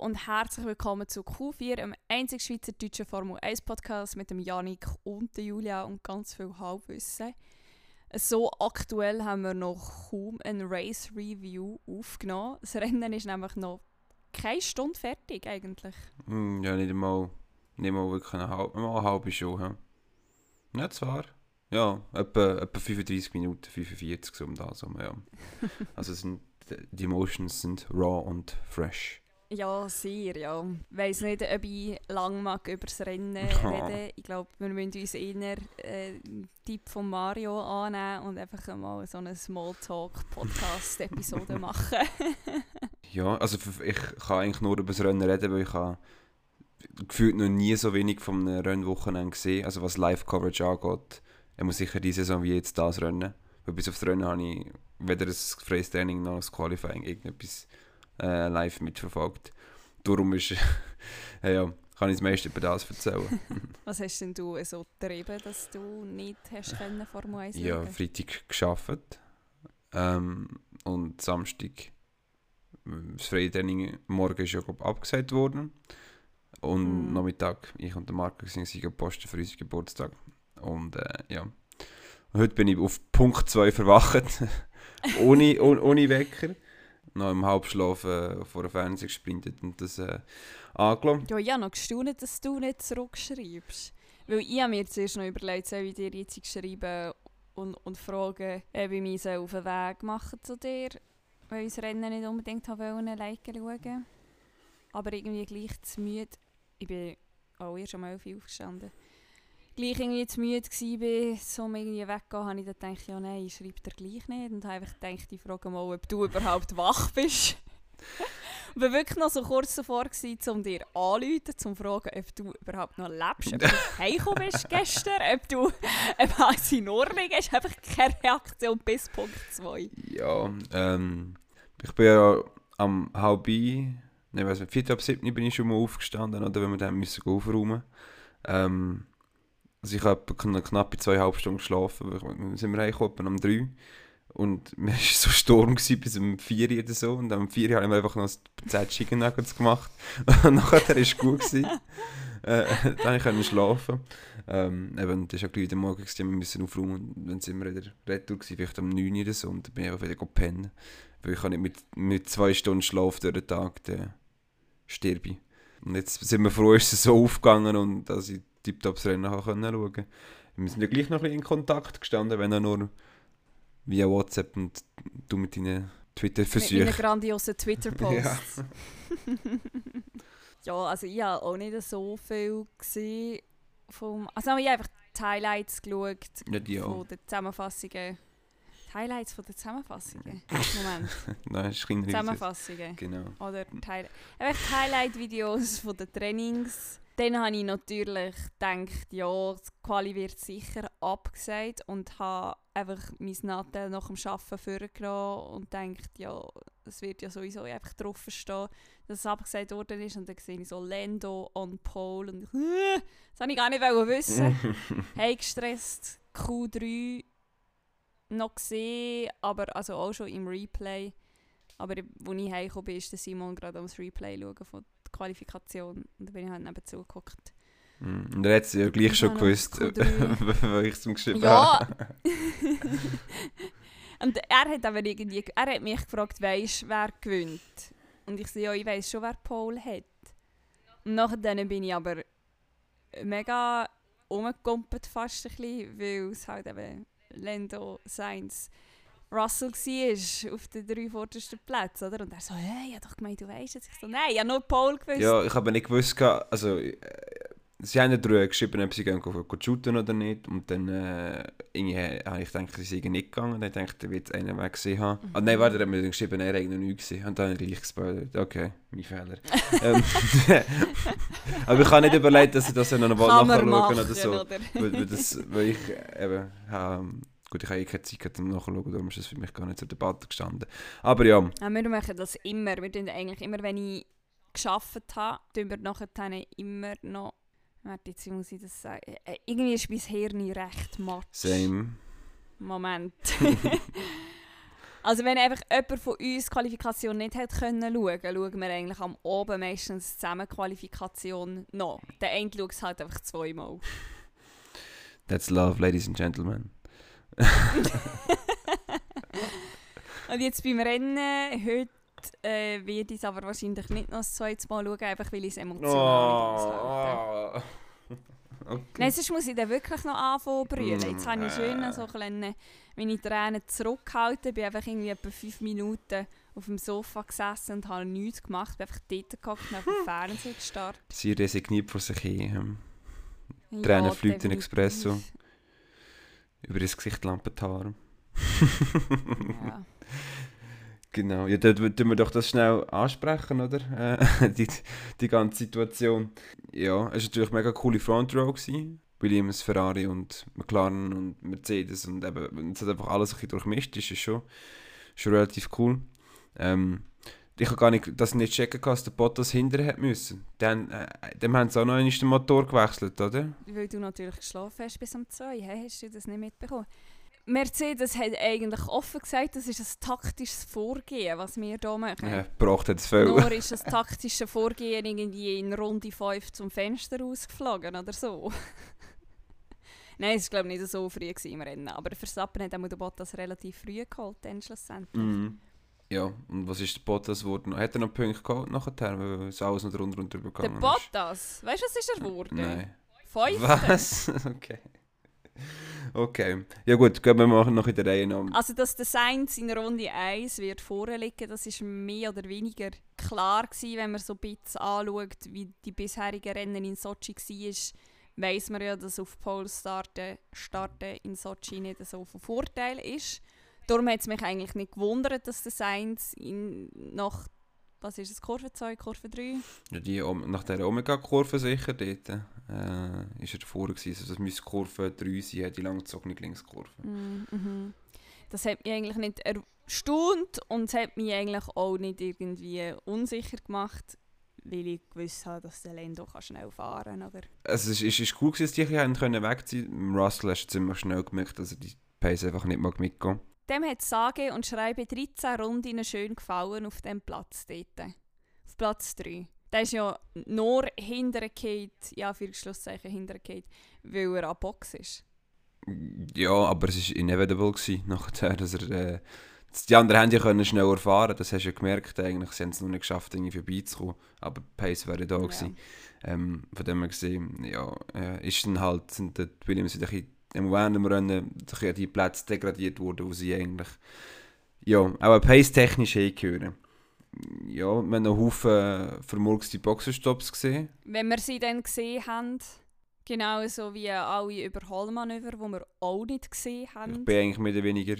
und herzlich willkommen zu Q4, dem einzigen schweizerdeutschen Formel 1 Podcast mit dem Janik und der Julia und ganz viel Halbwissen. So aktuell haben wir noch kaum ein Race Review aufgenommen. Das Rennen ist nämlich noch keine Stunde fertig eigentlich. Hm, ja, nicht einmal, nicht einmal wirklich eine halbe, mal eine halbe Stunde. Ja, ja zwar. Ja, etwa, etwa 35 Minuten, 45 so um das. Ja. also sind, die Emotions sind raw und fresh. Ja, sehr, ja. Ich weiss nicht, ob ich lang mag über das Rennen reden. Ich glaube, wir müssen uns eher äh, Tipp von Mario annehmen und einfach mal so eine Smalltalk-Podcast-Episode machen. ja, also ich kann eigentlich nur über das Rennen reden, weil ich habe gefühlt noch nie so wenig von einem Rennwochenende gesehen, also was Live-Coverage angeht. Er muss sicher diese Saison wie jetzt das Rennen. Weil bis auf das Rennen habe ich weder das freies Training noch das Qualifying irgendetwas äh, live mitverfolgt. Darum ist, ja, kann ich das meiste über das erzählen. Was hast denn du so getrieben, dass du nicht hast können Formel 1 Ja, Freitag geschafft. Ähm, und Samstag das freie Training morgen ist ja glaub, abgesagt worden. Und mm. Nachmittag ich und der Marco sind gepostet für unseren Geburtstag. Und äh, ja. Heute bin ich auf Punkt 2 verwacht. Ohne, ohne, ohne Wecker noch im Halbschlaf äh, vor dem Fernseher gesprintet und das äh, angelassen. Ja, ich habe noch gestaunt, dass du nicht zurückschreibst. Weil ich habe mir zuerst noch überlegt, soll ich dir jetzt schreiben und, und fragen, ob ich mich auf den Weg machen zu dir, weil ich das Rennen nicht unbedingt wollte, Like schauen. Aber irgendwie gleich zu müde. Ich bin auch erst um 11 Uhr aufgestanden gleich irgendwie zu müde war, so irgendwie weggehen, habe ich dann gedacht, ja nein, ich schreibe dir gleich nicht. Und habe einfach gedacht, ich frage mal, ob du überhaupt wach bist. Ich war wirklich noch so kurz davor, gewesen, um dir anzurufen, um zu fragen, ob du überhaupt noch lebst, ob du heimgekommen bist gestern, ob du ob alles in Ordnung ist. Einfach keine Reaktion bis Punkt 2. Ja, ähm, ich bin ja am halb, ne, weiß nicht, 4 ab 7 bin ich schon mal aufgestanden, oder wenn wir dann müssen aufräumen ähm, also ich habe knapp zweieinhalb Stunden geschlafen. Wir sind wir heimgekommen um drei. Und mir war so Sturm bis um 4 Uhr oder so. Und am 4 Uhr haben wir einfach noch 10 Chicken Nuggets gemacht. Und nachher war es gut. Gewesen. äh, dann konnte ich schlafen. Ähm, eben, das war ja gleich wieder Morgen, wir müssen aufräumen. Und dann sind wir wieder retour, gewesen, vielleicht um 9 Uhr oder so. Und dann bin ich auch wieder gepennt. Weil ich nicht mit, mit zwei Stunden Schlaf durch den Tag dann sterbe. Und jetzt sind wir froh, ist es so aufgegangen und dass ich tiptop das Rennen schauen konnte. Wir sind ja gleich noch ein bisschen in Kontakt gestanden, wenn er nur via WhatsApp und du mit deinen Twitter-Versuchen. Mit grandiosen Twitter-Posts. ja. ja, also ich habe auch nicht so viel gesehen vom... Also ich habe einfach die Highlights geschaut ja, die von den Zusammenfassungen. Die Highlights von den Zusammenfassungen? Moment. Nein, das ist kein Zusammenfassungen. Genau. Oder die Highlight-Videos von den Trainings dann habe ich natürlich gedacht, ja, das Quali wird sicher abgesagt und habe einfach mein Nattel nach dem Arbeiten vorgenommen und gedacht, ja, es wird ja sowieso einfach drauf stehen, dass es abgesagt worden ist. Und dann sehe ich so Lando on pole und ich, äh, das habe ich gar nicht wissen. hey, gestresst, Q3 noch gesehen, aber also auch schon im Replay. Aber als ich heimgekommen bin, ist Simon gerade am Replay schauen von Qualifikation. Und dann bin ich halt neben zugeguckt. Mm. Und er hat es ja gleich schon gewusst, weil ich es ihm geschrieben ja. habe. und er hat aber irgendwie, er hat mich gefragt, weisst wer gewinnt? Und ich so, ja, ich weiss schon, wer Paul hat. Und nachher bin ich aber mega umgekumpelt fast ein bisschen, weil es halt eben Lando Sainz Russell war auf den drei vordersten Plätzen, oder? Und er so, hey, ich habe doch gemeint, du weißt es. Ich so, nein, ich habe nur Paul gewusst. Ja, ich habe nicht gewusst, also... Äh, sie haben darüber geschrieben, ob sie gehen, gehen, gehen shooten oder nicht. Und dann äh, irgendwie habe ich gedacht, sie sind nicht gegangen. Dann dachte ich, er wird einen Weg gesehen haben. Mhm. Ah, nein, warte, er hat mir geschrieben, er hat noch nie gesehen. Und dann habe ich gleich gespoilert. Okay, mein Fehler. ähm, aber ich habe nicht überlegt, dass ich das noch nachschauen oder so. Oder? weil, das, weil ich eben... Ähm, Gut, ich habe eh keine Zeit um nachzuschauen, darum ist das für mich gar nicht zur Debatte gestanden. Aber ja. ja wir machen das immer. Wir tun eigentlich immer, wenn ich geschafft habe, tun wir nachher immer noch... Warte, jetzt muss ich das sagen. Äh, irgendwie ist mein Hirn recht matt. Same. Moment. Also wenn einfach jemand von uns die Qualifikation nicht hat können schauen, schauen wir eigentlich am oben meistens zusammen Qualifikation noch. Der eine schaut es halt einfach zweimal. That's love, ladies and gentlemen. Und jetzt beim Rennen, heute äh, werde ich es aber wahrscheinlich nicht noch das zweite Mal schauen, einfach weil ich es emotional nicht. Oh, okay. Nein, sonst muss ich dann wirklich noch anfangen brüllen. Jetzt habe ich Mm, schön äh. so kleine, meine Tränen zurückgehalten, bin einfach irgendwie etwa fünf Minuten auf dem Sofa gesessen und habe nichts gemacht, bin einfach dort gehockt und auf dem Fernseher gestarrt. Sie resigniert vor sich hin. Ja, Tränen fließen in definitiv. Espresso. Über das Gesicht Lampenhaar. Ja. Genau, ja, dann tun wir doch das schnell ansprechen, oder? Äh, die, die ganze Situation. Ja, es war natürlich eine mega coole Front Row. Gewesen. Williams, Ferrari und McLaren und Mercedes und eben, es hat einfach alles ein bisschen durchmischt, ist schon, schon relativ cool. Ähm, ich habe gar nicht, das nicht checken, dass der Bottas hinterher hat müssen. Dann, äh, dem haben sie auch noch einmal den Motor gewechselt, oder? Weil du natürlich geschlafen hast bis um zwei, hä? hast du das nicht mitbekommen? Mercedes hat eigentlich offen gesagt, das ist ein taktisches Vorgehen, was wir hier machen. Ja, hat es viel. Nur ist das taktische Vorgehen irgendwie in Runde 5 zum Fenster ausgeflogen oder so. Nein, es war glaube ich nicht so früh im Rennen, aber Verstappen hat auch den Bottas relativ früh geholt, dann schlussendlich. Mhm. Ja, und was ist der Bottas geworden? Hat er noch Punkte geholt nachher, weil es alles noch drunter und drüber Der gegangen Bottas, weißt du, was ist er ist? geworden? Nein. Fünfter. Was? okay. Okay. Ja gut, gehen wir mal noch in der Reihe noch. Also, dass der Sainz in Runde 1 wird vorliegen, das ist mehr oder weniger klar gewesen, wenn man so ein bisschen anschaut, wie die bisherigen Rennen in Sochi war, weiss man ja, dass auf Pole starten, starten in Sochi nicht so von Vorteil ist. Darum hat es mich eigentlich nicht gewundert, dass der Sainz in, nach, was ist es, Kurve 2, Kurve 3? Ja, die, nach der Omega-Kurve sicher dort, äh, ist er davor gewesen. Also das müsste Kurve 3 sein, die langgezogene Linkskurve. Mm, mhm. Das hat mich eigentlich nicht erstaunt und es hat mich eigentlich auch nicht irgendwie unsicher gemacht, weil ich gewusst habe, dass der Lando kann schnell fahren oder? Also es ist, ist cool dass die wegziehen konnten. Russell hast du ziemlich schnell gemerkt, dass er die Pace einfach nicht mag mitgehen Dem hat sage und schreibe 13 Runden schön gefallen auf dem Platz dort. Auf Platz 3. Der ist ja nur hintergefallen, ja für Schlusszeichen hintergefallen, weil er an Box ist. Ja, aber es war inevitable gewesen, nachher, dass er... Äh, die anderen haben ja können schneller fahren, das hast du ja gemerkt eigentlich. Sie haben es noch nicht geschafft, irgendwie vorbeizukommen. Aber die Pace wäre da gewesen. Ähm, von dem her gesehen, ja, äh, ist dann halt, sind die Williams wieder ein bisschen, im während dem Rennen ein bisschen an die Plätze degradiert worden, wo sie eigentlich, ja, auch pace-technisch hingehören. Ja, wir haben noch Haufen vermurkste Boxenstopps gesehen. Wenn wir sie dann gesehen haben, genauso wie alle Überholmanöver, die wir auch nicht gesehen Ich haben. bin eigentlich mehr oder weniger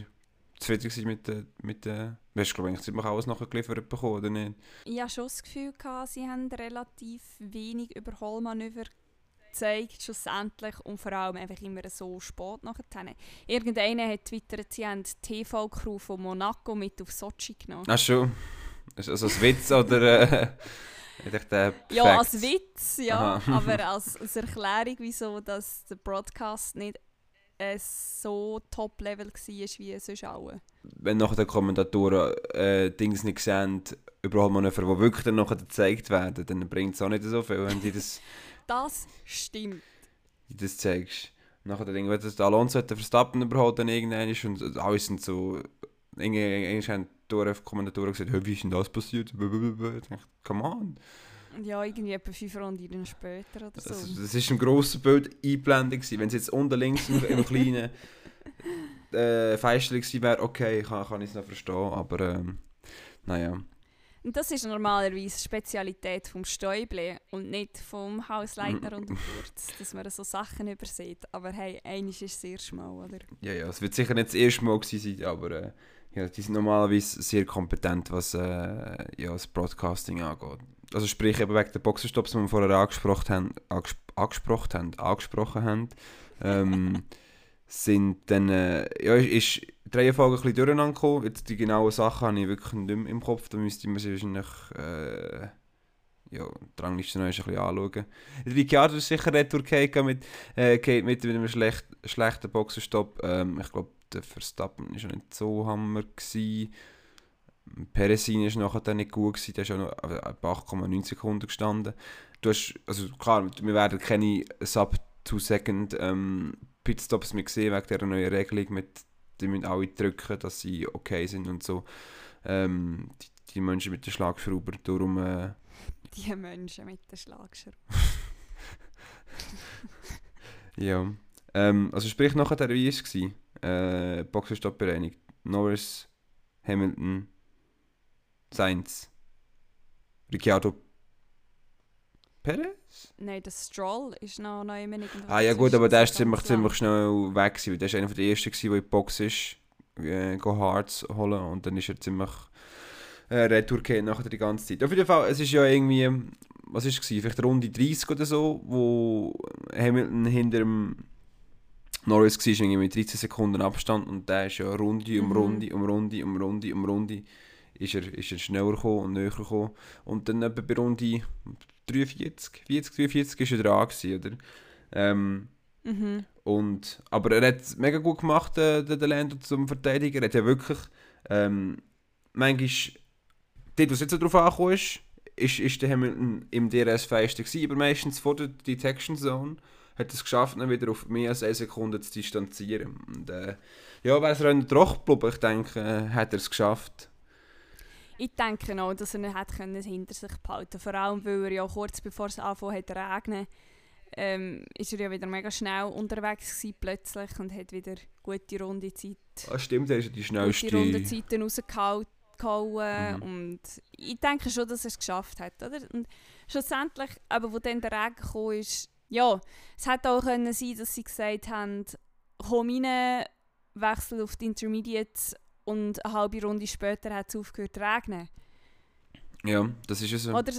zufrieden mit der, mit der, weißt du, glaube ich, ziemlich alles nachgeliefert bekommen, oder nicht? Ich hatte schon das Gefühl, gehabt, sie haben relativ wenig Überholmanöver gezeigt, schlussendlich, und vor allem einfach immer so spät nachher. Irgendeiner hat twittert, sie haben die TV-Crew von Monaco mit auf Sochi genommen. Ach schon. Ist das als Witz oder äh, Ja, als Witz, ja, Aha. aber als, als Erklärung, wieso dass der Broadcast nicht äh, so Top-Level war wie sonst alle. wenn nachher die Kommentatoren äh, Dings nicht sehen, überall Manöver, die wirklich dann nachher gezeigt werden, dann bringt es auch nicht so viel, wenn du das, Das stimmt. das zeigst. Nachher dann irgendwie, dass der Alonso hat den Verstappen überholt dann irgendwann ist und alle sind so, irgendwie haben die Kommentatoren gesagt, hey, wie ist denn das passiert? Ich dachte, come on. Ja, irgendwie etwa fünf Runden später oder so. Das, das ist im grossen Bild eingeblendet. Wenn es jetzt unten links im, im kleinen äh, Feinstellung gewesen wäre, okay, kann, kann ich es noch verstehen, aber ähm, naja. Und das ist normalerweise Spezialität vom Stäubli und nicht vom Hausleiter und dem Kurz, dass man so Sachen übersieht. Aber hey, eines ist sehr schmal, oder? Ja, ja, es wird sicher nicht das erste Mal sein, aber äh, ja, die sind normalerweise sehr kompetent, was äh, ja, das Broadcasting angeht. Also sprich eben wegen der Boxenstopps, die wir vorher angesprochen haben, anges angesprochen haben, angesprochen haben ähm, sind dann, äh, ja, ist die Reihenfolge ein bisschen durcheinander gekommen. Jetzt die genauen Sachen habe ich wirklich nicht mehr im Kopf, da müsste man sich wahrscheinlich äh, ja, die Rangliste noch ein bisschen anschauen. Ricciardo ist sicher retour mit, äh, mit einem schlecht, schlechten Boxenstopp. Ähm, ich glaube, der Verstappen war nicht so hammer. Gewesen. Peresin ist nachher nicht gut gewesen, der ist auch noch bei 8,9 Sekunden gestanden. Du hast, also klar, wir werden keine Sub 2 Second ähm, Pitstops mehr sehen wegen dieser neuen Regelung mit, die müssen alle drücken, dass sie okay sind und so. Ähm, die, die Menschen mit den Schlagschrauber, darum... Äh, die Menschen mit den Schlagschrauber. ja. Ähm, also sprich nachher, der wie war es? Äh, Boxenstopp bereinigt. Norris, Hamilton, Sainz, Ricciardo, Perez? Nein, der Stroll ist noch, noch immer nicht Ah ja gut, aber der ist ziemlich, ziemlich schnell weg gewesen. Der war einer der ersten, der in die Box ist, äh, Hards holen und dann ist er ziemlich äh, Retour nachher die ganze Zeit. Auf jeden Fall, es ist ja irgendwie, was war es, vielleicht Runde 30 oder so, wo Hamilton hinter dem Norris war, irgendwie mit 13 Sekunden Abstand und der ist ja Runde um mhm. Runde um Runde um Runde um Runde ist er, ist er schneller gekommen und näher gekommen. Und dann etwa bei Runde 43, 40, 43 ist er dran gewesen, oder? Ähm, mhm. und, aber er hat es mega gut gemacht, äh, der, Lando zum Verteidiger. Er hat ja wirklich, ähm, manchmal, dort, was jetzt so drauf angekommen ist, ist, ist der Hamilton im DRS feister gewesen, aber meistens vor der Detection Zone hat es geschafft, ihn wieder auf mehr als eine Sekunde zu distanzieren. Und, äh, ja, wäre es doch geblieben, ich denke, äh, hat er es geschafft. Ich denke auch, dass er nicht können hinter sich behalten Vor allem, weil er ja kurz bevor es angefangen hat regnen, ähm, ist er ja wieder mega schnell unterwegs gewesen, plötzlich und hat wieder gute Rundezeit. Ah, stimmt, er ist die schnellste. Gute Rundenzeiten rausgehauen. Mhm. Und ich denke schon, dass er es geschafft hat. Oder? Und schlussendlich, aber wo dann der Regen kam, ist, ja, es hätte auch können sein, dass sie gesagt haben, komm rein, wechsel auf die Intermediates und eine halbe Runde später hat es aufgehört zu regnen. Ja, das ist es. So. Oder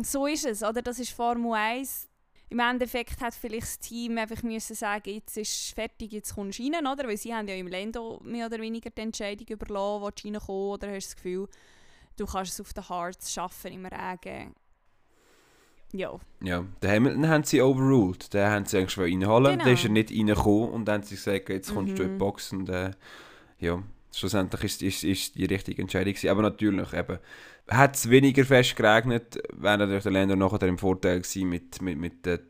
so ist es, oder? Das ist Formel 1. Im Endeffekt hat vielleicht das Team einfach müssen sagen, jetzt ist es fertig, jetzt kommst du rein, oder? Weil sie haben ja im Lando mehr oder weniger die Entscheidung überlassen, willst du reinkommen oder hast du das Gefühl, du kannst es auf den Hards schaffen im Regen. Ja. Ja, den Hamilton haben sie overruled. Den haben sie eigentlich reinholen. Genau. Dann ist er nicht reingekommen und dann haben sie gesagt, jetzt kommst mhm. du in die Box und äh, ja schlussendlich ist, ist, ist die richtige Entscheidung gewesen. Aber natürlich, eben, hat es weniger fest geregnet, wäre natürlich der Länder nachher im Vorteil gewesen mit, mit, mit den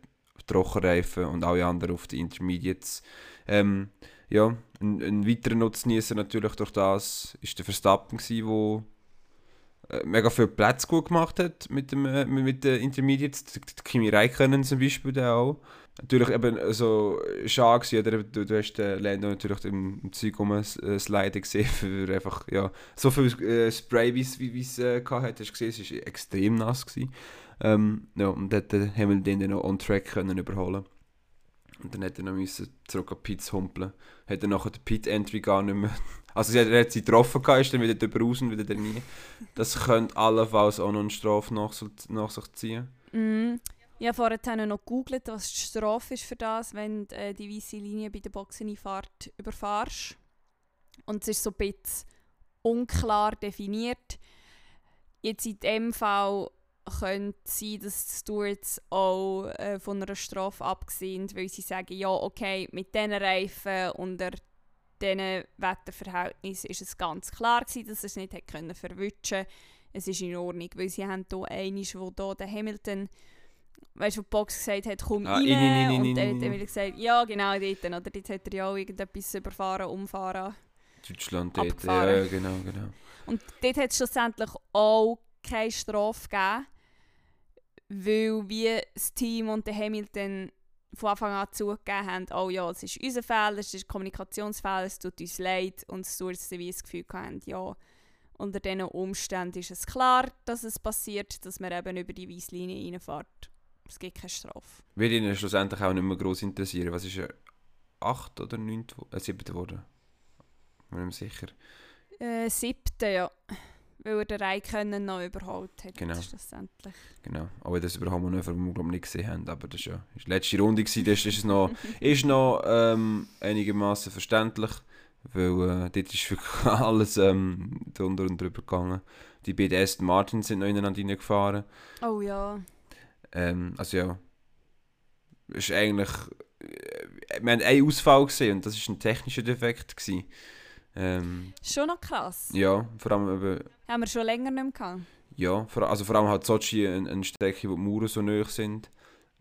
Trockenreifen und alle anderen auf die Intermediates. Ähm, ja, ein, ein weiterer Nutznießer natürlich durch das ist der Verstappen gewesen, der äh, mega viel Platz gut gemacht hat mit, dem, äh, mit den Intermediates. Kimi Räikkönen zum Beispiel auch natürlich eben so schade gewesen, oder? Du, du hast den Lando natürlich im, im Zeug rumsliden gesehen, für einfach, ja, so viel äh, Spray, wie es äh, hat, hast du gesehen, es war extrem nass gewesen. Ähm, ja, und dann haben wir den dann noch on track können überholen und dann hätte er noch müssen zurück an Pits humpeln. Er nachher die Pit-Entry gar nicht mehr... Also er hat sie getroffen, ist dann wieder drüber raus und wieder rein. Das könnte allenfalls auch noch eine Strafe nach, nach sich ziehen. Mm. Ich habe vorhin noch gegoogelt, was die Strafe ist für das, wenn du äh, die weiße Linie bei der Boxeneinfahrt überfahrst. Und es ist so ein bisschen unklar definiert. Jetzt in dem Fall könnte es sein, dass die Stewards auch äh, von einer Strafe abgesehen weil sie sagen, ja okay, mit diesen Reifen unter diesen Wetterverhältnissen ist es ganz klar gewesen, dass es nicht hätte verwischen Es ist in Ordnung, weil sie haben hier einen, wo hier der Hamilton weißt du, wo die Box gesagt hat, komm ah, rein. In, in, in, und dann hat Emil gesagt, ja, genau dort. Oder dort hat er ja auch irgendetwas überfahren, umfahren. Deutschland dort, ja, genau, genau. Und dort hat es schlussendlich auch keine Strafe gegeben, weil wie das Team und der Hamilton von Anfang an zugegeben haben, oh ja, es ist unser Fehler, es ist Kommunikationsfehler, es tut uns leid und so wie das Gefühl haben, ja, unter diesen Umständen ist es klar, dass es passiert, dass man eben über die Weisslinie reinfährt. Es gibt keine Strafe. Wird Ihnen schlussendlich auch nicht mehr gross interessieren. Was ist er? 8 oder 9? Äh, 7 geworden? Bin ich mir sicher. Äh, 7. ja. Weil er den Raikönnen noch überholt hat. Genau. Schlussendlich. Genau. Aber das wir noch, weil wir nicht gesehen haben. Aber das war ja die letzte Runde. Gewesen. Das ist noch, ist noch ähm, einigermaßen verständlich. Weil äh, dort ist wirklich alles ähm, drunter und drüber gegangen. Die beiden Aston Martins sind noch ineinander reingefahren. Oh ja. Ähm, also ja, ist eigentlich äh, wir haben einen Ausfall gesehen und das war ein technischer Defekt. Gewesen. Ähm, Schon noch krass. ja, vor allem eben, Haben wir schon länger nicht mehr gehabt. ja, vor, also vor allem halt Sochi eine, eine Strecke, wo die Mauern so nahe sind.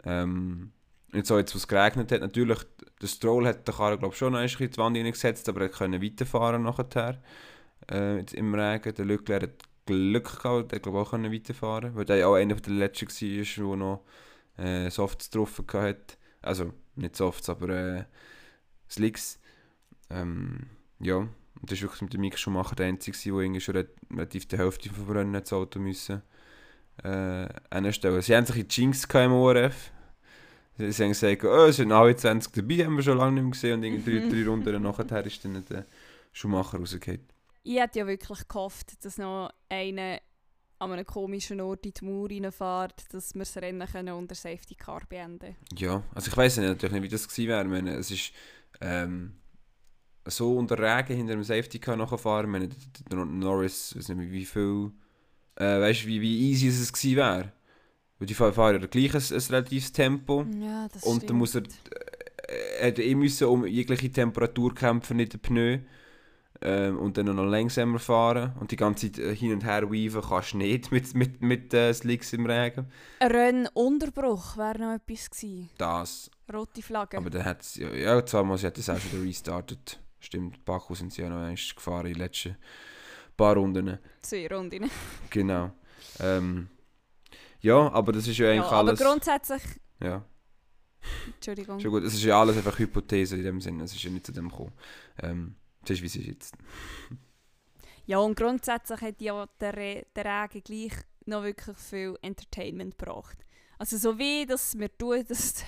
Ähm, nicht so jetzt, wo es geregnet hat. Natürlich, der Stroll hat den Karren glaube schon noch ein bisschen in die Wand hineingesetzt, aber er konnte weiterfahren nachher. Äh, jetzt im Regen. Der Leclerc hat Glück gehabt, der glaube auch können weiterfahren weil der auch einer der letzten war, der noch äh, Softs drauf hatte. Also, nicht Softs, aber äh, Slicks. Ähm, ja, und das ist wirklich mit dem Mick Schumacher der Einzige, der irgendwie schon re- relativ die Hälfte vom Rennen das Auto müssen, äh, hinstellen. Sie haben sich in die Jinx im ORF. Sie sie haben gesagt, oh, es sind alle 20 dabei, haben wir schon lange nicht mehr gesehen. Und irgendwie drei, drei Runden nachher ist dann der Schumacher rausgekommen. Ich hätte ja wirklich gehofft, dass noch einer an einem komischen Ort in die Mauer reinfährt, dass wir das Rennen können unter Safety Car beenden Ja, also ich weiß natürlich nicht, wie das gewesen wäre. Meine, es ist ähm, so unter Regen hinter dem Safety Car nachfahren. Meine, der Norris, weiß nicht mehr, wie viel, äh, weißt du, wie, wie easy es gewesen wäre. Weil die fahren ja gleich ein, ein relatives Tempo. Ja, das Und dann muss er, er hätte eh müssen um jegliche Temperatur kämpfen in den Pneu. Ähm, und dann noch langsamer fahren. Und die ganze Zeit äh, hin und her weaven kannst du nicht mit, mit, mit äh, Slicks im Regen. Ein Rennunterbruch wäre noch etwas gewesen. Das Rote Flagge. Aber dann hat es, ja, ja zweimal, sie hat das auch wieder restartet. Stimmt, Baku sind sie ja noch einmal gefahren in den letzten paar Runden. Zwei Runden. Genau. Ähm, ja, aber das ist ja Ja, eigentlich aber alles... grundsätzlich... Ja, Entschuldigung. schon gut. Es ist ja alles einfach Hypothese in dem Sinne. Es ist ja nicht zu dem gekommen. Ähm, das ist, wie es jetzt. Ja, und grundsätzlich hat ja der, der Regen gleich noch wirklich viel Entertainment gebracht. Also so wie das mir tut, dass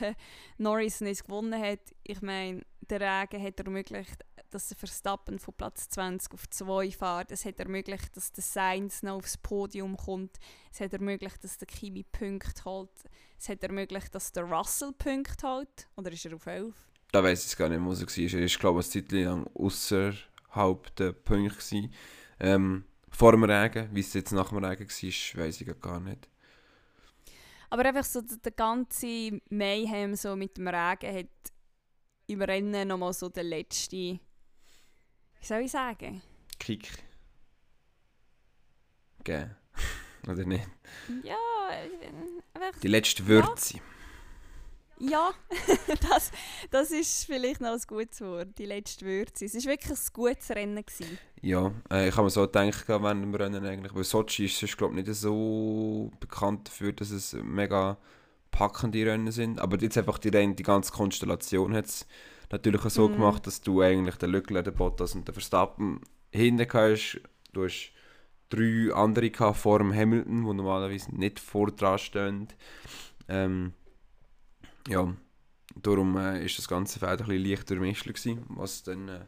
Norris nicht gewonnen hat, ich meine, der Regen hat ermöglicht, dass der Verstappen von Platz 20 auf 2 fährt. Es hat ermöglicht, dass der Sainz noch aufs Podium kommt. Es hat ermöglicht, dass der Kimi Punkte holt. Es hat ermöglicht, dass der Russell Punkte holt. Oder ist er auf 11? Da weiß ich gar nicht, wo er war. Er war, glaube ich, eine Zeit lang außerhalb der Punkte. gewesen. Ähm, vor dem Regen. Wie es jetzt nach dem Regen war, weiß ich gar nicht. Aber einfach so der, ganze Mayhem so mit dem Regen hat im Rennen nochmal so der letzte, wie soll ich sagen? Kick. Gell. Oder nicht? Ja, äh, einfach, Die letzte Würze. ja, das, das ist vielleicht noch ein gutes Wort, die letzte Würze. Es war wirklich ein gutes Rennen. Gewesen. Ja, äh, ich habe mir so gedacht während dem Rennen eigentlich. Weil Sochi ist sonst, glaube ich, nicht so bekannt dafür, dass es mega packende Rennen sind. Aber jetzt einfach die, Rennen, die ganze Konstellation hat es natürlich auch so Mhm. gemacht, dass du eigentlich den Leclerc, den Bottas und den Verstappen hinten hast. Du hast drei andere vor dem Hamilton, die normalerweise nicht vor dran stehen. Ähm, ja, darum äh, ist das ganze Feld ein bisschen leicht durchmischt gewesen, was dann äh,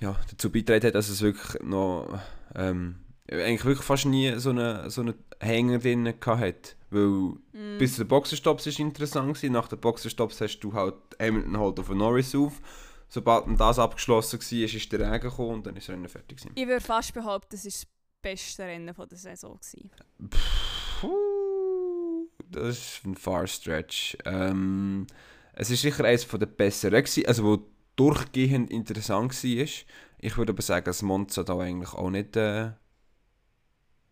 ja, dazu beigetragen hat, dass es wirklich noch ähm, eigentlich wirklich fast nie so einen so eine Hänger drin gehabt hat. Weil Mm. bis zu den Boxenstopps ist interessant gewesen. Nach den Boxenstopps hast du halt Hamilton halt auf Norris auf. Sobald das abgeschlossen war, ist der Regen gekommen und dann ist das Rennen fertig gewesen. Ich würde fast behaupten, es war das beste Rennen von der Saison. Gewesen. Puh, das ist ein far stretch. Ähm, es ist sicher eines der besseren gewesen, also wo durchgehend interessant war. Ich würde aber sagen, dass Monza da eigentlich auch nicht, äh,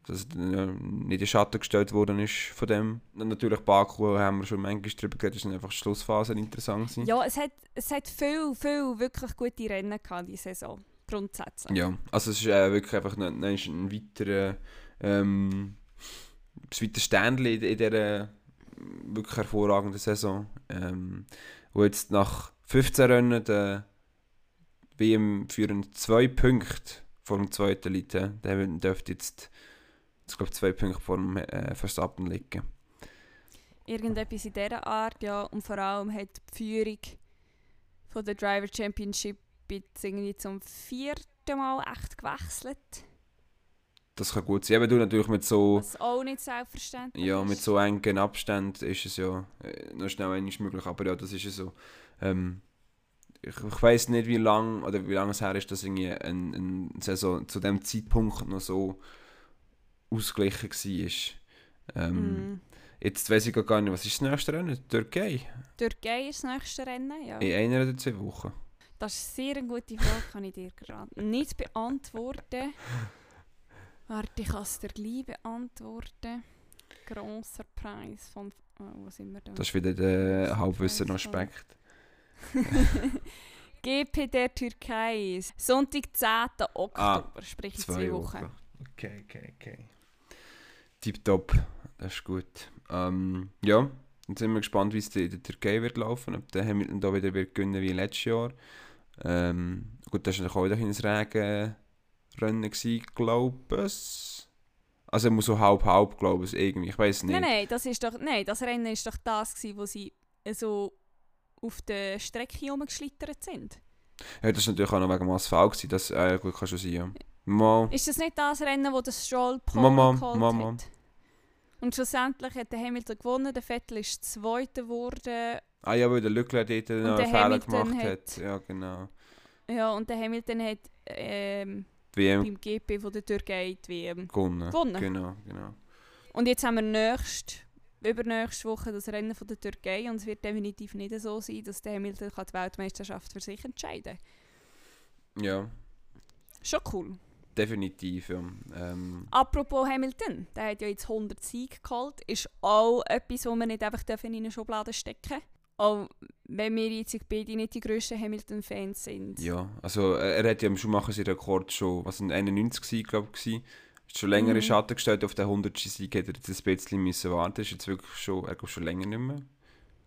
dass, äh, nicht in den Schatten gestellt worden ist von dem. Natürlich Baku haben wir schon manchmal darüber geredet, dass einfach die Schlussphasen interessant sind. Ja, es hat, es hat viel, viel wirklich gute Rennen gehabt diese Saison. Grundsätzlich. Ja, also es ist äh, wirklich einfach ein, ein, ein weiterer ähm, weiteres Sternchen in, in dieser wirklich hervorragenden Saison. Ähm, wo jetzt nach 15 Rennen der WM führen zwei Punkte vor dem zweiten ja. Der dürfte jetzt, jetzt glaube zwei Punkte vor dem äh, Verstappen liegen. Irgendetwas in dieser Art, ja. Und vor allem hat die Führung von der Driver Championship jetzt irgendwie zum vierten Mal echt gewechselt. Das kann gut sein. Eben du natürlich mit so Was auch nicht selbstverständlich Ja, mit so engen Abständen ist es ja äh, noch schnell einmal möglich, aber ja, das ist ja so. Ähm, ich ich weiß nicht, wie lang oder wie lange es her ist, dass irgendwie eine ein Saison zu dem Zeitpunkt noch so ausgeglichen war. Ähm, Mm. Jetzt weiß ich gar nicht, was ist das nächste Rennen? Türkei? Türkei ist das nächste Rennen, ja. In einer oder zwei Wochen? Das ist sehr eine gute Frage, kann ich dir gerade nicht beantworten. Warte, ich kann es dir gleich beantworten. Grosser Preis von... Oh, wo sind wir da? Das ist wieder der Halbwissen-Aspekt. GP der Türkei. Sonntag, 10. Oktober, Ah, sprich in Zwei, Wochen. Wochen. Okay, okay, okay. Tipptopp, das ist gut. Ähm, ja, jetzt sind wir gespannt, wie es in der Türkei wird laufen. Ob der Hamilton da wieder wird gewinnen wie letztes Jahr. Ähm, gut, das war natürlich auch ein Regenrennen, glaube ich. Also er muss so halb-halb, glaube ich, irgendwie. Ich weiß nicht. Nein, nein, das ist doch, nein, das Rennen ist doch das gewesen, wo sie so auf der Strecke herumgeschlittert sind. Ja, das war natürlich auch noch wegen dem Asphalt. Gewesen. Das äh, gut, kann schon sein, ja. Mal. Ist das nicht das Rennen, wo das Stroll Mama, Pole geholt Mama. hat? Und schlussendlich hat der Hamilton gewonnen, der Vettel ist Zweiter geworden. Ah ja, weil der Leclerc dort noch der einen Fehler Hamilton gemacht hat. hat- Ja, genau. Ja, und der Hamilton hat ähm, WM beim GP von der Türkei die WM gewonnen. gewonnen. Genau, genau. Und jetzt haben wir nächst, übernächste Woche das Rennen von der Türkei und es wird definitiv nicht so sein, dass der Hamilton die Weltmeisterschaft für sich entscheiden kann. Ja, Schon cool. definitiv. Ja. Ähm, Apropos Hamilton, der hat ja jetzt 100 Siege geholt. Ist auch etwas, was wir nicht einfach in eine Schublade stecken dürfen. Auch wenn wir jetzt beide nicht die grössten Hamilton-Fans sind. ja, also äh, er hat ja im Schumacher seinen Rekord schon, was sind 91 gewesen, glaube ich, schon länger in Mhm. Schatten gestellt, auf den 100. Sieg hätte er jetzt ein bisschen müssen warten. Ist jetzt wirklich schon, er schon länger nicht mehr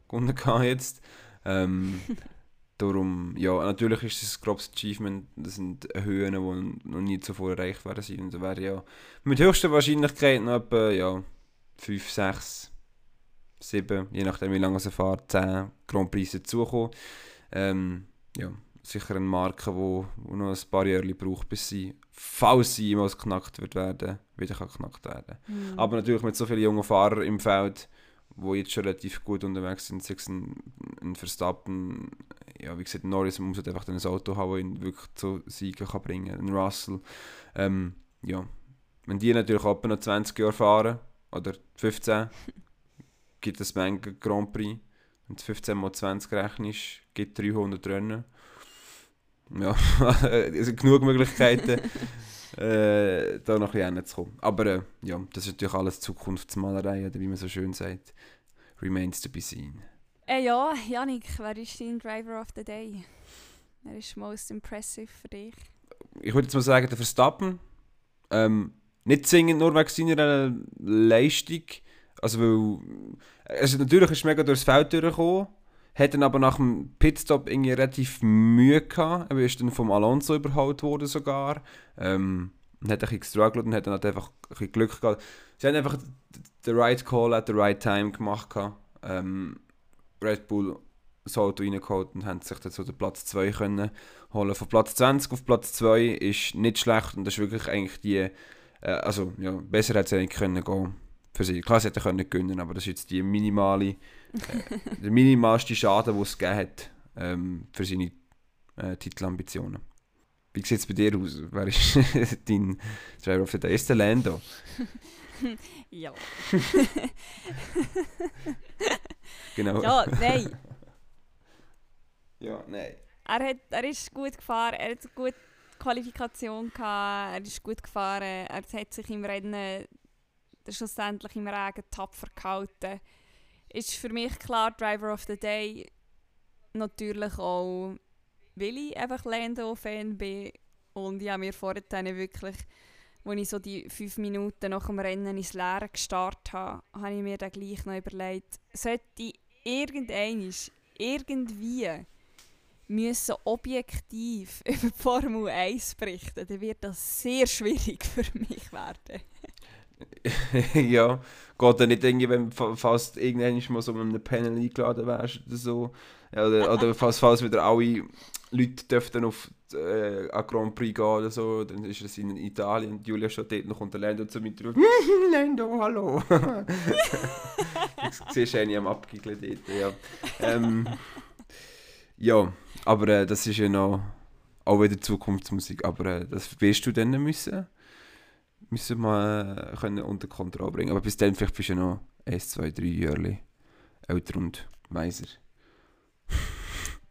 gewonnen jetzt. Ähm, darum, ja, natürlich ist es ein grobes Achievement. Das sind Höhen, die noch nie zuvor erreicht werden sind. Und da wäre ja mit höchster Wahrscheinlichkeit noch etwa, ja, 5, 6, 7, je nachdem wie lange er fährt, 10 Grand Prix dazukommen. Ähm, ja, sicher eine Marke, die wo, wo noch ein paar Jahre braucht, bis sie, falls sie jemals geknackt wird werden, wieder kann geknackt werden. Mhm. Aber natürlich mit so vielen jungen Fahrern im Feld, die jetzt schon relativ gut unterwegs sind, sei es ein, ein Verstappen, ja, wie gesagt, Norris muss halt einfach ein Auto haben, das ihn wirklich zu Siegen kann bringen kann, ein Russell. Ähm, ja, wenn die natürlich etwa noch 20 Jahre fahren, oder 15, gibt es Menge Grand Prix. Wenn du 15 mal 20 rechnest, gibt 300 Rennen. Ja, also genug Möglichkeiten, äh, da noch ein bisschen hinzukommen. Aber äh, ja, das ist natürlich alles Zukunftsmalerei, oder wie man so schön sagt. Remains to be seen. Äh, ja, Janik, wer ist dein Driver of the Day? Wer ist most impressive für dich? Ich würde jetzt mal sagen, der Verstappen, ähm, nicht zwingend nur wegen seiner Leistung, also weil, also natürlich ist mega durchs Feld durchgekommen, hat dann aber nach dem Pitstop irgendwie relativ Mühe gehabt, er ist dann vom Alonso überholt worden sogar, ähm, und hat ein bisschen gestruggelt und hat dann halt einfach ein bisschen Glück gehabt. Sie haben einfach den right call at the right time gemacht. Ähm, Red Bull das Auto reingeholt und haben sich dann so den Platz 2 können holen. Von Platz 20 auf Platz 2 ist nicht schlecht und das ist wirklich eigentlich die, äh, also ja, besser hätte es eigentlich können gehen für sie. Klar, sie hätten können gewinnen, aber das ist jetzt die minimale, äh, der minimalste Schaden, den es gegeben hat ähm, für seine äh, Titelambitionen. Wie sieht es bei dir aus? Wer ist dein Driver of the Day? Ist der Lando? Ja. Genau. ja, nein. Ja, nein. Er, hat, er ist gut gefahren, er hat eine gute Qualifikation gehabt, er ist gut gefahren, er hat sich im Rennen schlussendlich im Regen tapfer gehalten. Ist für mich klar Driver of the Day. Natürlich auch, weil ich einfach Lando-Fan bin und ich habe mir vorher dann wirklich, als ich so die fünf Minuten nach dem Rennen ins Leere gestartet habe, habe ich mir dann gleich noch überlegt, sollte irgendeines irgendwie müssen objektiv über die Formel 1 berichten, dann wird das sehr schwierig für mich werden. ja, geht dann nicht irgendwie, wenn fa- fast irgendwann mal so mit einem Panel eingeladen wärst oder so. Oder, oder falls, falls wieder alle Leute dürften auf äh, an Grand Prix gehen oder so, dann ist es in Italien und Julia steht dort noch unter Lando zu mit drauf. Lando, hallo! du siehst eigentlich am Abgiggeln dort, ja. Ähm, ja, aber äh, das ist ja noch auch wieder Zukunftsmusik, aber äh, das wirst du dann müssen müssen wir äh, können unter Kontrolle bringen. Aber bis dann vielleicht bist du ja noch 1, 2, 3 Jahre älter und weiser.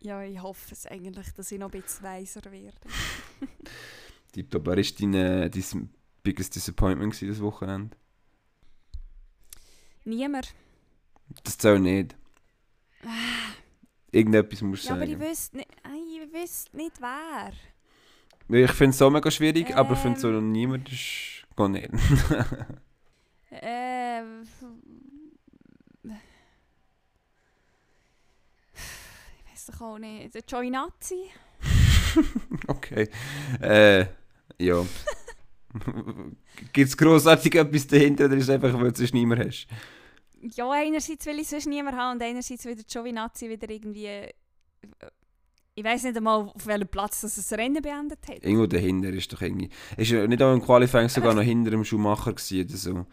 Ja, ich hoffe es eigentlich, dass ich noch ein bisschen weiser werde. Tipptopp. Wer war dein, äh, dein biggest disappointment das Wochenende? Niemand. Das zählt nicht. Irgendetwas musst du Ja, aber ich sagen. wüsste nicht, Ei, ich wüsste nicht wer. ich finde es so mega schwierig, aber ich finde so Ähm. niemand ist nicht. Äh, ich weiß doch auch nicht. Der Giovinazzi? okay. Äh, ja. Gibt es grossartig etwas dahinter oder ist es einfach, weil du sonst niemand hast? Ja, einerseits will ich sonst niemand haben und einerseits will der Giovinazzi wieder irgendwie... Ich weiß nicht einmal, auf welchem Platz das das Rennen beendet hat. Irgendwo dahinter ist doch irgendwie. Ist er nicht auch im Qualifying sogar noch hinter dem Schumacher gewesen oder so?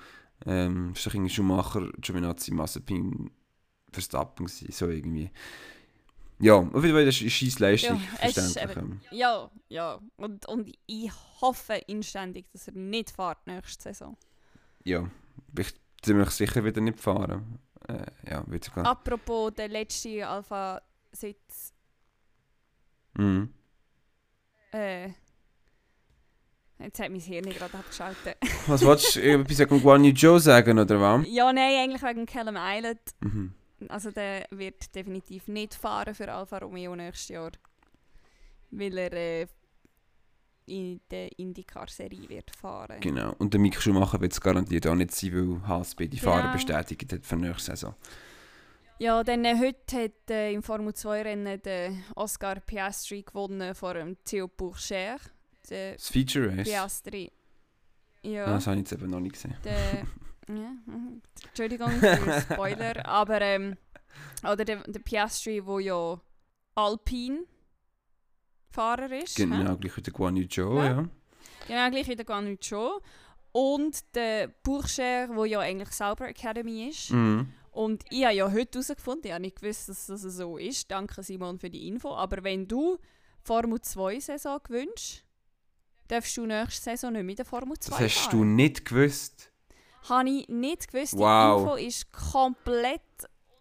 Ähm, ist doch irgendwie Schumacher, Giovinazzi, Mazepin, Verstappen gewesen, so irgendwie. Ja, auf jeden Fall ist eine scheisse Leistung, Ja, verständlich. eben-. Ja, ja. Und, und ich hoffe inständig, dass er nicht fährt nächste Saison. Ja, bin ich ziemlich sicher wieder nicht fahren. Äh, ja, wird sogar. Apropos der letzte Alpha-Sitz. Mhm. Äh, jetzt hat mein Hirn gerade abgeschaltet. Was wolltest du etwas wegen Guan Yu Zhou sagen, oder was? ja, nein, eigentlich wegen Callum Island. Mhm. Also der wird definitiv nicht fahren für Alfa Romeo nächstes Jahr. Weil er äh, in der IndyCar-Serie wird fahren. Genau. Und der Mick Schumacher wird es garantiert auch nicht sein, weil HSB die Fahrer Genau. bestätigt hat für nächste Saison. Ja, dann äh, heute hat äh, im Formel 2-Rennen der Oscar Piastri gewonnen vor dem Theo Pourchaire. Der Das Feature Race? Piastri. Ja. Ah, das habe ich jetzt eben noch nicht gesehen. Der, ja, mhm. Entschuldigung für den Spoiler, aber ähm, oder der, der Piastri, wo ja Alpine Fahrer ist. Genau, gleich wie der Guan Yu Zhou, Ja. ja. Genau, gleich wie der Guan schon. Und der Pourchaire, wo ja eigentlich Sauber Academy ist. Mhm. Und ich habe ja heute herausgefunden, ich habe nicht gewusst, dass das so ist. Danke Simon für die Info. Aber wenn du Formel 2 Saison gewünscht, darfst du nächste Saison nicht mehr in der Formel 2 Das hast fahren. du nicht gewusst. Habe ich nicht gewusst. Wow. Die Info ist komplett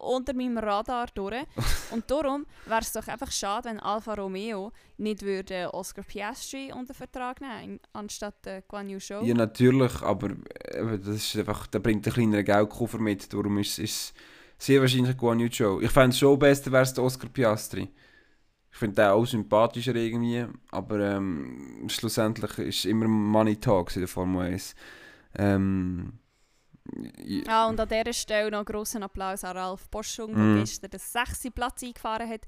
unter meinem Radar durch. Und darum wäre es doch einfach schade, wenn Alfa Romeo nicht würde Oscar Piastri unter Vertrag nehmen anstatt äh, Guan Yu Zhou. Ja, natürlich, aber äh, das ist einfach, der bringt einen kleineren Geldkoffer mit, darum ist es sehr wahrscheinlich Guan Yu Zhou. Ich fände es schon besser, wäre es Oscar Piastri. Ich finde den auch sympathischer irgendwie, aber ähm, schlussendlich ist immer Money Talks in der Formel 1. Ähm, ja, Ah, und an dieser Stelle noch einen grossen Applaus an Ralf Boschung, der Mhm. gestern den 6. Platz eingefahren hat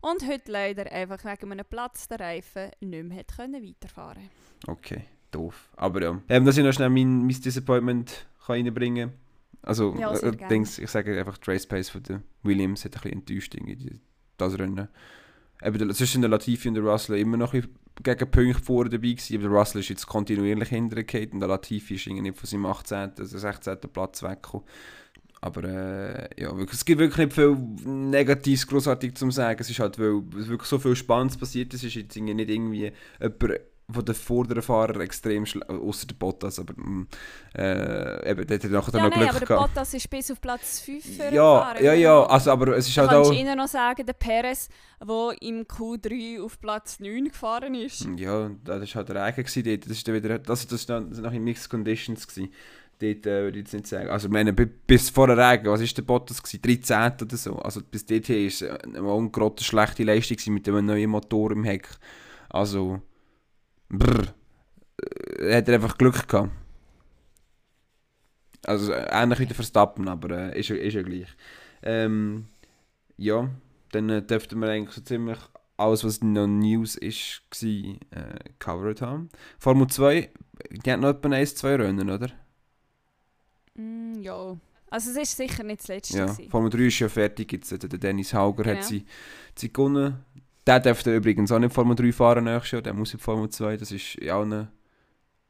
und heute leider einfach wegen einem Platz der Reifen nicht mehr hat können weiterfahren okay, doof. Aber ja, ähm, dass ich noch schnell mein, mein Disappointment kann reinbringen kann. Also, Ja, äh, ich sage einfach, die Race Pace von der Williams hat ein bisschen enttäuscht, irgendwie, das Rennen. Eben, sonst sind der Latifi und der Russell immer noch gegen Punkte vorne dabei gewesen, aber der Russell ist jetzt kontinuierlich hintergefallen und der Latifi ist nicht von seinem 18., also 16. Platz weggekommen. Aber äh, ja, es gibt wirklich nicht viel Negatives großartig zu sagen. Es ist halt, weil wirklich so viel Spannendes passiert ist, ist jetzt nicht irgendwie jemand von den vorderen Fahrern extrem schlecht, außer der Bottas, aber mm, äh, eben, der hat nachher Ja, noch nein, Glück aber der gehabt. Bottas ist bis auf Platz 5 für Ja, ja, ja, also, aber es ist Du halt kannst auch... Ihnen noch sagen, der Perez, der im Q3 auf Platz 9 gefahren ist. Ja, das war halt der Regen. gewesen. Das ist wieder, das, das dann noch in Mixed Conditions. Gewesen. Dort äh, würde ich jetzt nicht sagen. Also, meine, bi- bis vor der Regen, was war der Bottas? Gewesen? 13 oder so. Also, bis dorthin war es äh, eine gerade schlechte Leistung mit einem neuen Motor im Heck. Also, brr. Äh, hat er einfach Glück gehabt. Also, äh, ähnlich wie der Verstappen, aber äh, ist, ja- ist ja gleich. Ähm, ja, dann äh, dürften wir eigentlich so ziemlich alles, was noch News ist, war, äh, covered haben. Formel 2, die hat noch etwa 1, 2 Rennen, oder? Mm, ja. Also es ist sicher nicht das letzte. Ja. gewesen. Formel 3 ist ja fertig, jetzt der Dennis Hauger Genau. hat sie, sie gewonnen. Der dürfte übrigens auch nicht Formel 3 fahren nächstes Jahr, der muss in Formel 2, das ist in allen,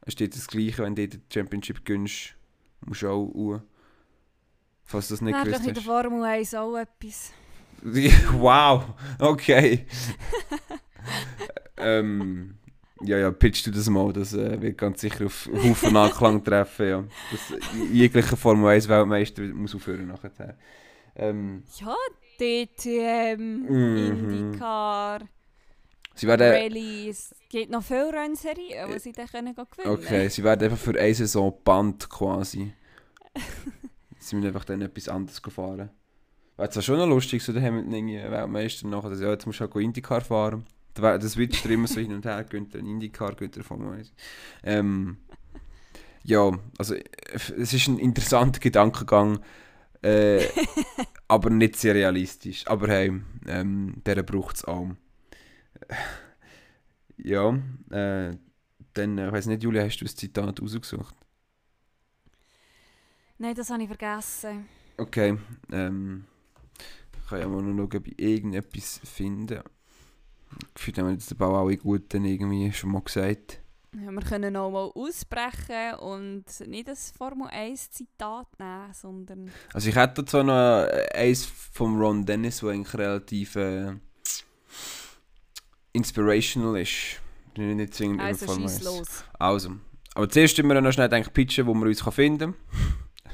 es steht das Gleiche, wenn du die Championship gönnst, musst du auch uh, falls du das nicht gewusst in der hast. Formel 1 auch etwas. wow, okay. ähm, Ja, ja, pitchst du das mal, das äh, wird ganz sicher auf Haufen Anklang treffen, ja. Das, jegliche Formel 1 Weltmeister muss aufhören nachher. Ähm, Ja, DTM, Mhm. IndyCar, sie werden, Rallyes. Es gibt noch viele Rennserien, die sie dann können gewinnen okay, sie werden einfach für eine Saison Band quasi. sie müssen einfach dann etwas anderes fahren. Wäre zwar schon noch lustig, so mit einem Weltmeister nachher, dass ja, jetzt musst du halt go Indycar fahren. Das er immer so hin und her, er einen Indycar, gönnt er Formel 1. Ähm, ja, also äh, es ist ein interessanter Gedankengang, äh, aber nicht sehr realistisch. Aber hey, ähm, der braucht es auch. Ja, äh, dann, äh, ich weiß nicht, Julia, hast du das Zitat rausgesucht? Nein, das habe ich vergessen. Okay, ähm, ich kann ja mal noch schauen, ob ich irgendetwas finde. Gefühlt haben wir jetzt aber auch alle Guten irgendwie schon mal gesagt. Ja, wir können noch mal ausbrechen und nicht das Formel 1 Zitat nehmen, sondern Also ich hätte zwar noch eins vom Ron Dennis, das eigentlich relativ äh, inspirational ist. Nicht zwingend also schieß 1. los. Also, aber zuerst müssen wir noch schnell denken, pitchen, wo wir uns kann finden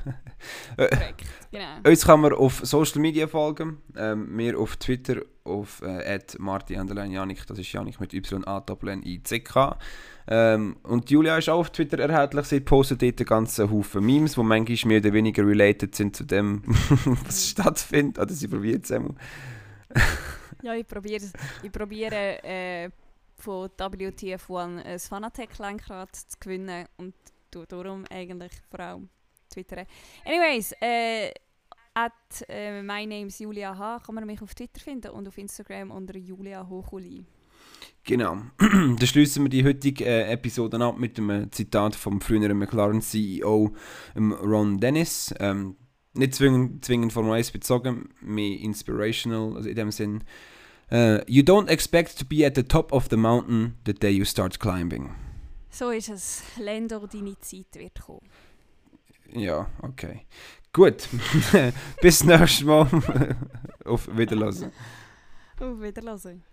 Korrekt, genau. Uns kann man auf Social Media folgen. Ähm, wir auf Twitter auf äh, Janik, das ist Janik mit y a i c k ähm, Und Julia ist auch auf Twitter erhältlich. Sie postet dort einen ganzen Haufen Memes, die manchmal mehr oder weniger related sind zu dem, was stattfindet. Oder sie probiert es einmal. Ja, ich probiere ich probiere äh, von WTF1 ein Fanatec-Lenkrad zu gewinnen und darum eigentlich vor allem twittern. Anyways, äh, at äh, my name is Julia H. kann man mich auf Twitter finden und auf Instagram unter Julia Hochuli. Genau. Dann schließen wir die heutige äh, Episode ab mit einem Zitat vom früheren McLaren-CEO ähm, Ron Dennis. Ähm, nicht zwingend, zwingend Formel 1 bezogen, mehr inspirational, also in dem Sinn. Äh, you don't expect to be at the top of the mountain the day you start climbing. So ist es. Lendo, deine Zeit wird kommen. Ja, okay. Gut. Bis nächstes Mal. Auf Wiedersehen. Auf Wiedersehen.